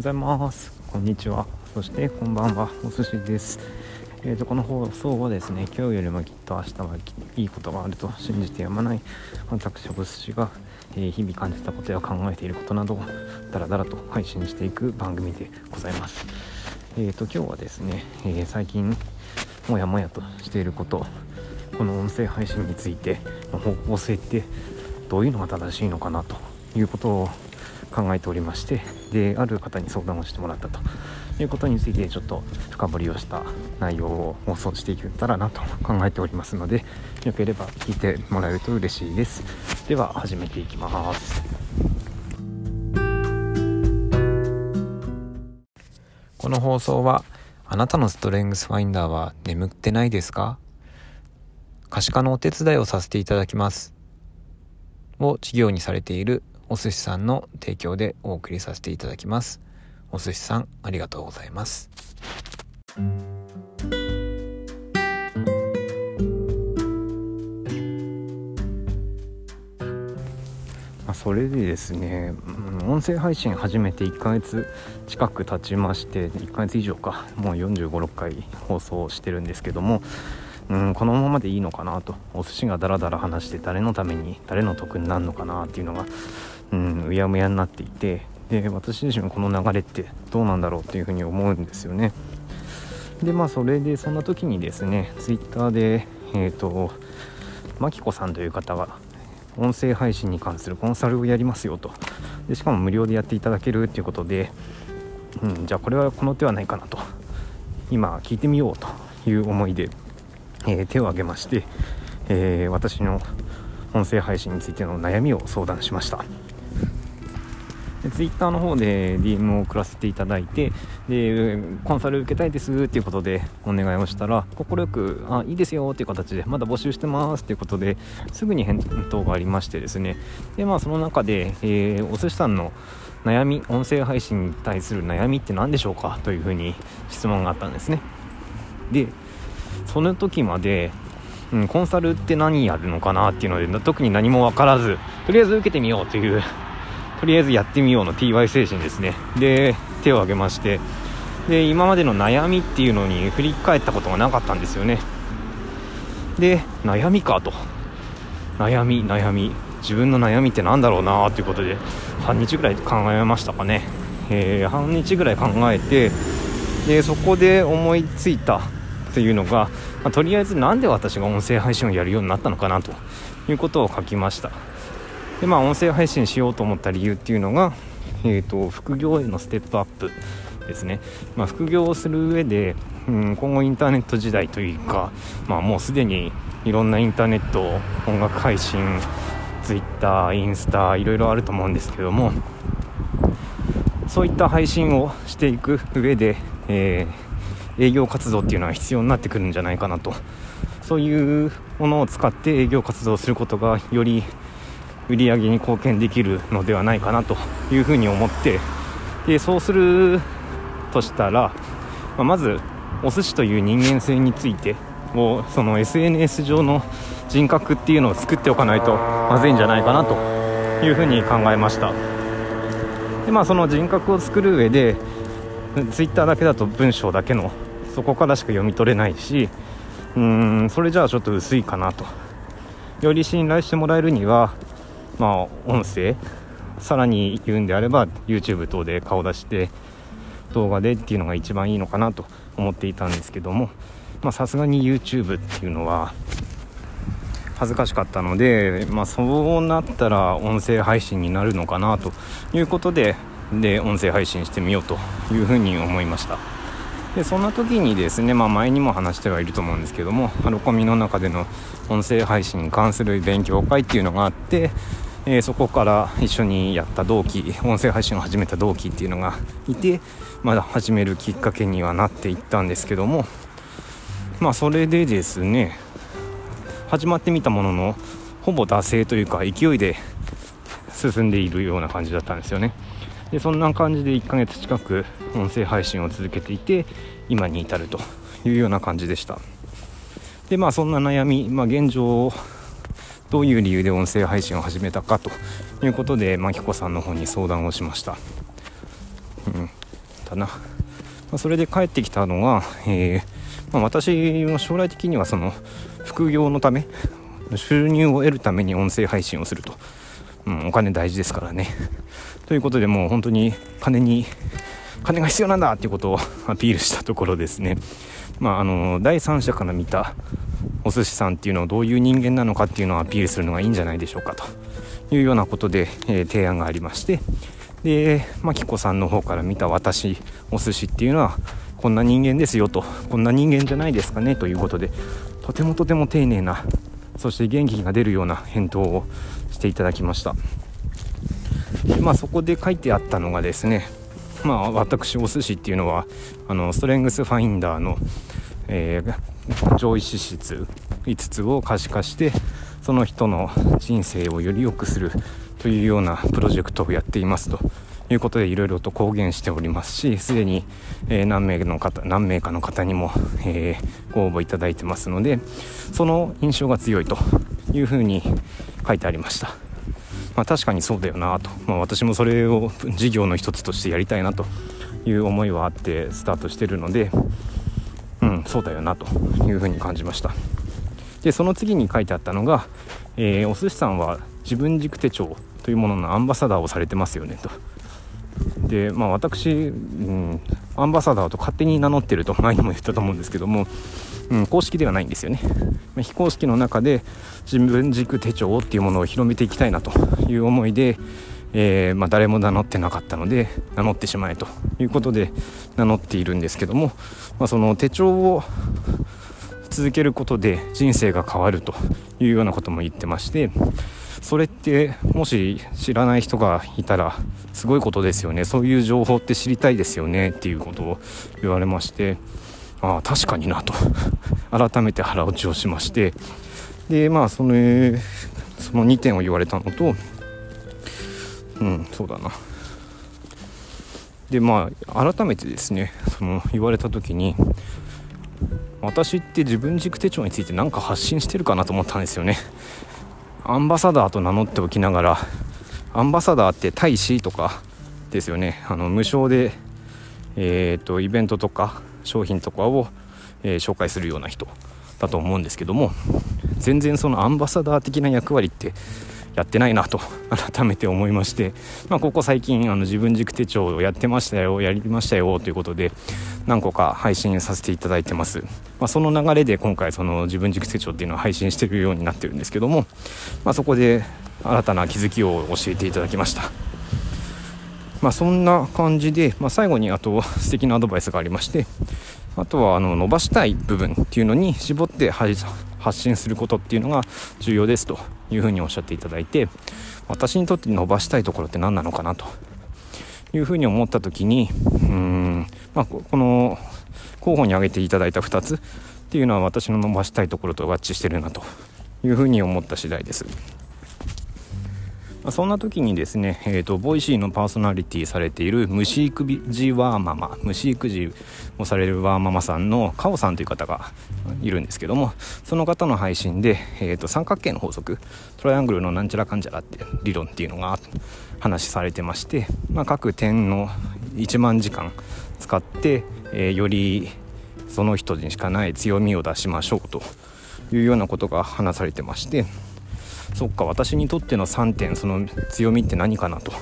ございます。こんにちは。そしてこんばんは。お寿司です。えーと、この放送はですね今日よりもきっと明日はいいことがあると信じてやまない私お寿司が、えー、日々感じたことや考えていることなどをダラダラと配信していく番組でございます。えーと今日はですね、えー、最近もやもやとしていることこの音声配信についての方向性ってどういうのが正しいのかなということを考えておりましてである方に相談をしてもらったと。いうことについてちょっと深掘りをした内容を放送していけたらなと考えておりますのでよければ聞いてもらえると嬉しいです。では始めていきます。この放送はあなたのストレングスファインダーは眠ってないですか？可視化のお手伝いをさせていただきます。を事業にされているお寿司さんの提供でお送りさせていただきます。お寿司さん、ありがとうございます。それでですね、音声配信始めて1ヶ月近く経ちまして、1ヶ月以上か、もう45、6回放送してるんですけども、うん、このままでいいのかなとお寿司がダラダラ話して誰のために誰の得になるのかなっていうのがうん、うやむやになっていてで私自身はこの流れってどうなんだろうっていうふうに思うんですよね。でまあそれでそんな時にですねツイッターでえっ、ー、とマキコさんという方が音声配信に関するコンサルをやりますよと。でしかも無料でやっていただけるっていうことで、うん、じゃあこれはこの手はないかなと。今聞いてみようという思いで、えー、手を挙げまして、えー、私の音声配信についての悩みを相談しました。ツイッターの方で DM を送らせていただいてでコンサル受けたいですっていうことでお願いをしたら快くあいいですよっていう形でまだ募集してますっていうことですぐに返答がありましてですね。でまあその中で、えー、お寿司さんの悩み音声配信に対する悩みって何でしょうかというふうに質問があったんですね。でその時までうん、コンサルって何やるのかなっていうので特に何も分からずとりあえず受けてみようというとりあえずやってみようの TY 精神ですね。で手を挙げましてで今までの悩みっていうのに振り返ったことがなかったんですよね。で悩みかと。悩み悩み。自分の悩みって何だろうなということで半日ぐらい考えましたかね、えー、半日ぐらい考えてでそこで思いついたというのが、まあ、とりあえず何で私が音声配信をやるようになったのかなということを書きました。でまあ音声配信しようと思った理由っていうのが、えーと、副業へのステップアップですね、まあ、副業をする上で、うん、今後インターネット時代というか、まあ、もうすでにいろんなインターネット音楽配信 Twitter インスタいろいろあると思うんですけどもそういった配信をしていく上で、えー、営業活動っていうのは必要になってくるんじゃないかなと。そういうものを使って営業活動することがより売り上げに貢献できるのではないかなというふうに思ってでそうするとしたら、ま、まずお寿司という人間性についてをその SNS 上の人格っていうのを作っておかないとまずいんじゃないかなというふうに考えました。でまあその人格を作る上で Twitter だけだと文章だけのそこからしか読み取れないしうんそれじゃあちょっと薄いかなと。より信頼してもらえるにはまあ、音声さらに言うんであれば YouTube 等で顔出して動画でっていうのが一番いいのかなと思っていたんですけどもさすがに YouTube っていうのは恥ずかしかったので、まあ、そうなったら音声配信になるのかなということでで音声配信してみようというふうに思いました。でそんな時にですね、まあ、前にも話してはいると思うんですけどもハロコミの中での音声配信に関する勉強会っていうのがあってえ、そこから一緒にやった同期音声配信を始めた同期っていうのがいてまだ始めるきっかけにはなっていったんですけどもまあそれでですね始まってみたもののほぼ惰性というか勢いで進んでいるような感じだったんですよね。でそんな感じで1ヶ月近く音声配信を続けていて今に至るというような感じでした。でまあそんな悩み、まあ、現状どういう理由で音声配信を始めたかということで、まきこさんの方に相談をしました。うんったな、まあ、それで帰ってきたのが、えー、まあ、私は将来的にはその副業のため収入を得るために音声配信をすると、うん、お金大事ですからね。ということでもう本当に金に金が必要なんだっていうことをアピールしたところですね。まああの第三者から見たお寿司さんっていうのをどういう人間なのかっていうのをアピールするのがいいんじゃないでしょうかと。いうようなことで、えー、提案がありまして。で、まあ、キコさんの方から見た私お寿司っていうのはこんな人間ですよと。こんな人間じゃないですかねということでとてもとても丁寧なそして元気が出るような返答をしていただきました。まあそこで書いてあったのがですねまあ私お寿司っていうのはあのストレングスファインダーの、えー、上位資質5つを可視化してその人の人生をより良くするというようなプロジェクトをやっていますということでいろいろと公言しておりますしすでに、え、何名の方何名かの方にも、え、ご応募いただいてますのでその印象が強いというふうに書いてありました。まあ、確かにそうだよなと、まあ、私もそれを事業の一つとしてやりたいなという思いはあってスタートしてるのでうんそうだよなというふうに感じました。でその次に書いてあったのが、えー、お寿司さんは自分軸手帳というもののアンバサダーをされてますよねと。でまあ私、うん、アンバサダーと勝手に名乗ってると前にも言ったと思うんですけども、うん、公式ではないんですよね、まあ、非公式の中で自分軸手帳っていうものを広めていきたいなという思いで、えー、まあ、誰も名乗ってなかったので名乗ってしまえということで名乗っているんですけども、まあ、その手帳を続けることで人生が変わるというようなことも言ってましてそれってもし知らない人がいたらすごいことですよね。そういう情報って知りたいですよねっていうことを言われましてああ確かになと。改めて腹落ちをしまして。でまあそのその2点を言われたのとうんそうだな。でまあ改めてですねその言われた時に私って自分軸手帳について何か発信してるかなと思ったんですよね。アンバサダーと名乗っておきながらアンバサダーって大使とかですよね。あの無償で、えーと、イベントとか商品とかを、えー、紹介するような人だと思うんですけども全然そのアンバサダー的な役割ってやってないなと 改めて思いまして、まあ、ここ最近あの自分軸手帳をやってましたよやりましたよということで何個か配信させていただいてます、まあ、その流れで今回その自分軸手帳っていうのを配信してるようになってるんですけども、まあ、そこで新たな気づきを教えていただきました。まあ、そんな感じで、まあ、最後にあと素敵なアドバイスがありましてあとはあの伸ばしたい部分っていうのに絞って発信することっていうのが重要ですというふうにおっしゃっていただいて私にとって伸ばしたいところって何なのかなというふうに思った時にうーん、まあ、この候補に挙げていただいた2つっていうのは私の伸ばしたいところと合致してるなというふうに思った次第です。そんな時にですね、えーと、ボイシーのパーソナリティされている虫育児ワーママ虫育児をされるワーママさんのカオさんという方がいるんですけどもその方の配信で、えーと、三角形の法則トライアングルのなんちゃらかんちゃらって理論っていうのが話されてまして、まあ、各点の1万時間使って、えー、よりその人にしかない強みを出しましょうというようなことが話されてましてそっか私にとっての3点その強みって何かなと。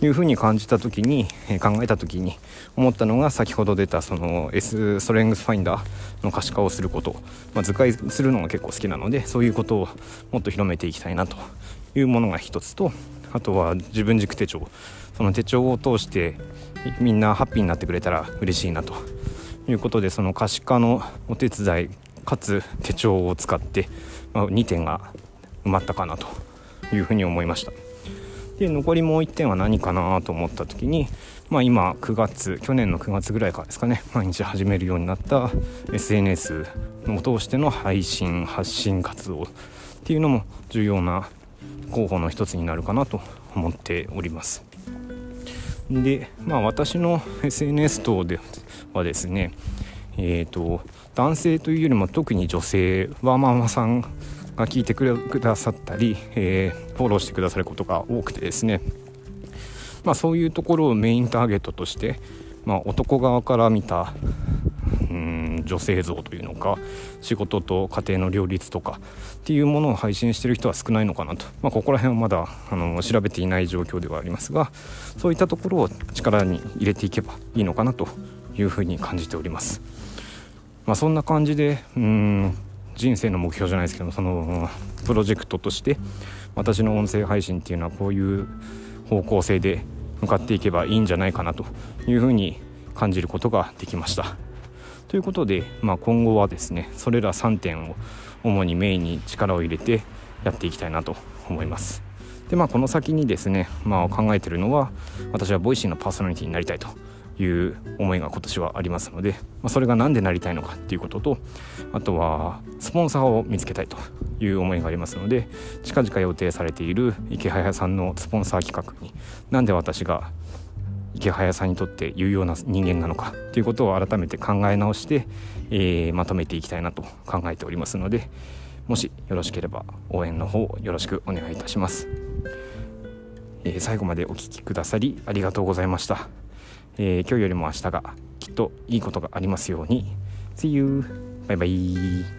いうふうに感じた時に、え考えた時に思ったのが先ほど出たその S ストレングスファインダーの可視化をすること、まあ、図解するのが結構好きなのでそういうことをもっと広めていきたいなと。いうものが一つとあとは自分軸手帳。その手帳を通してみんなハッピーになってくれたら嬉しいなと。いうことでその可視化のお手伝いかつ手帳を使って、まあ、2点が埋まったかなというふうに思いました。で残りもう1点は何かなと思った時に、まあ、今9月去年の9月ぐらいからですかね毎日始めるようになった SNS を通しての配信発信活動っていうのも重要な候補の一つになるかなと思っております。でまあ私の SNS 等ではですねえーと男性というよりも特に女性はママさんが聞いてくださったり、えー、フォローしてくださることが多くてですね、まあ、そういうところをメインターゲットとしてまあ、男側から見たうん女性像というのか仕事と家庭の両立とかっていうものを配信してる人は少ないのかなと、まあ、ここら辺はまだあの調べていない状況ではありますがそういったところを力に入れていけばいいのかなというふうに感じております。まあ、そんな感じでうん人生の目標じゃないですけどそのプロジェクトとして私の音声配信っていうのはこういう方向性で向かっていけばいいんじゃないかなというふうに感じることができました。ということで、まあ、今後はですねそれら3点を主にメインに力を入れてやっていきたいなと思います。でまあこの先にですね、まあ、考えてるのは私はボイシーのパーソナリティになりたいという思いが今年はありますので、まあ、それが何でなりたいのかっていうこととあとはスポンサーを見つけたいという思いがありますので近々予定されている池早さんのスポンサー企画になんで私が池早さんにとって有用な人間なのかということを改めて考え直して、えー、まとめていきたいなと考えておりますのでもしよろしければ応援の方よろしくお願いいたします、え、最後までお聴きくださりありがとうございました。えー、今日よりも明日がきっといいことがありますように See you! バイバイ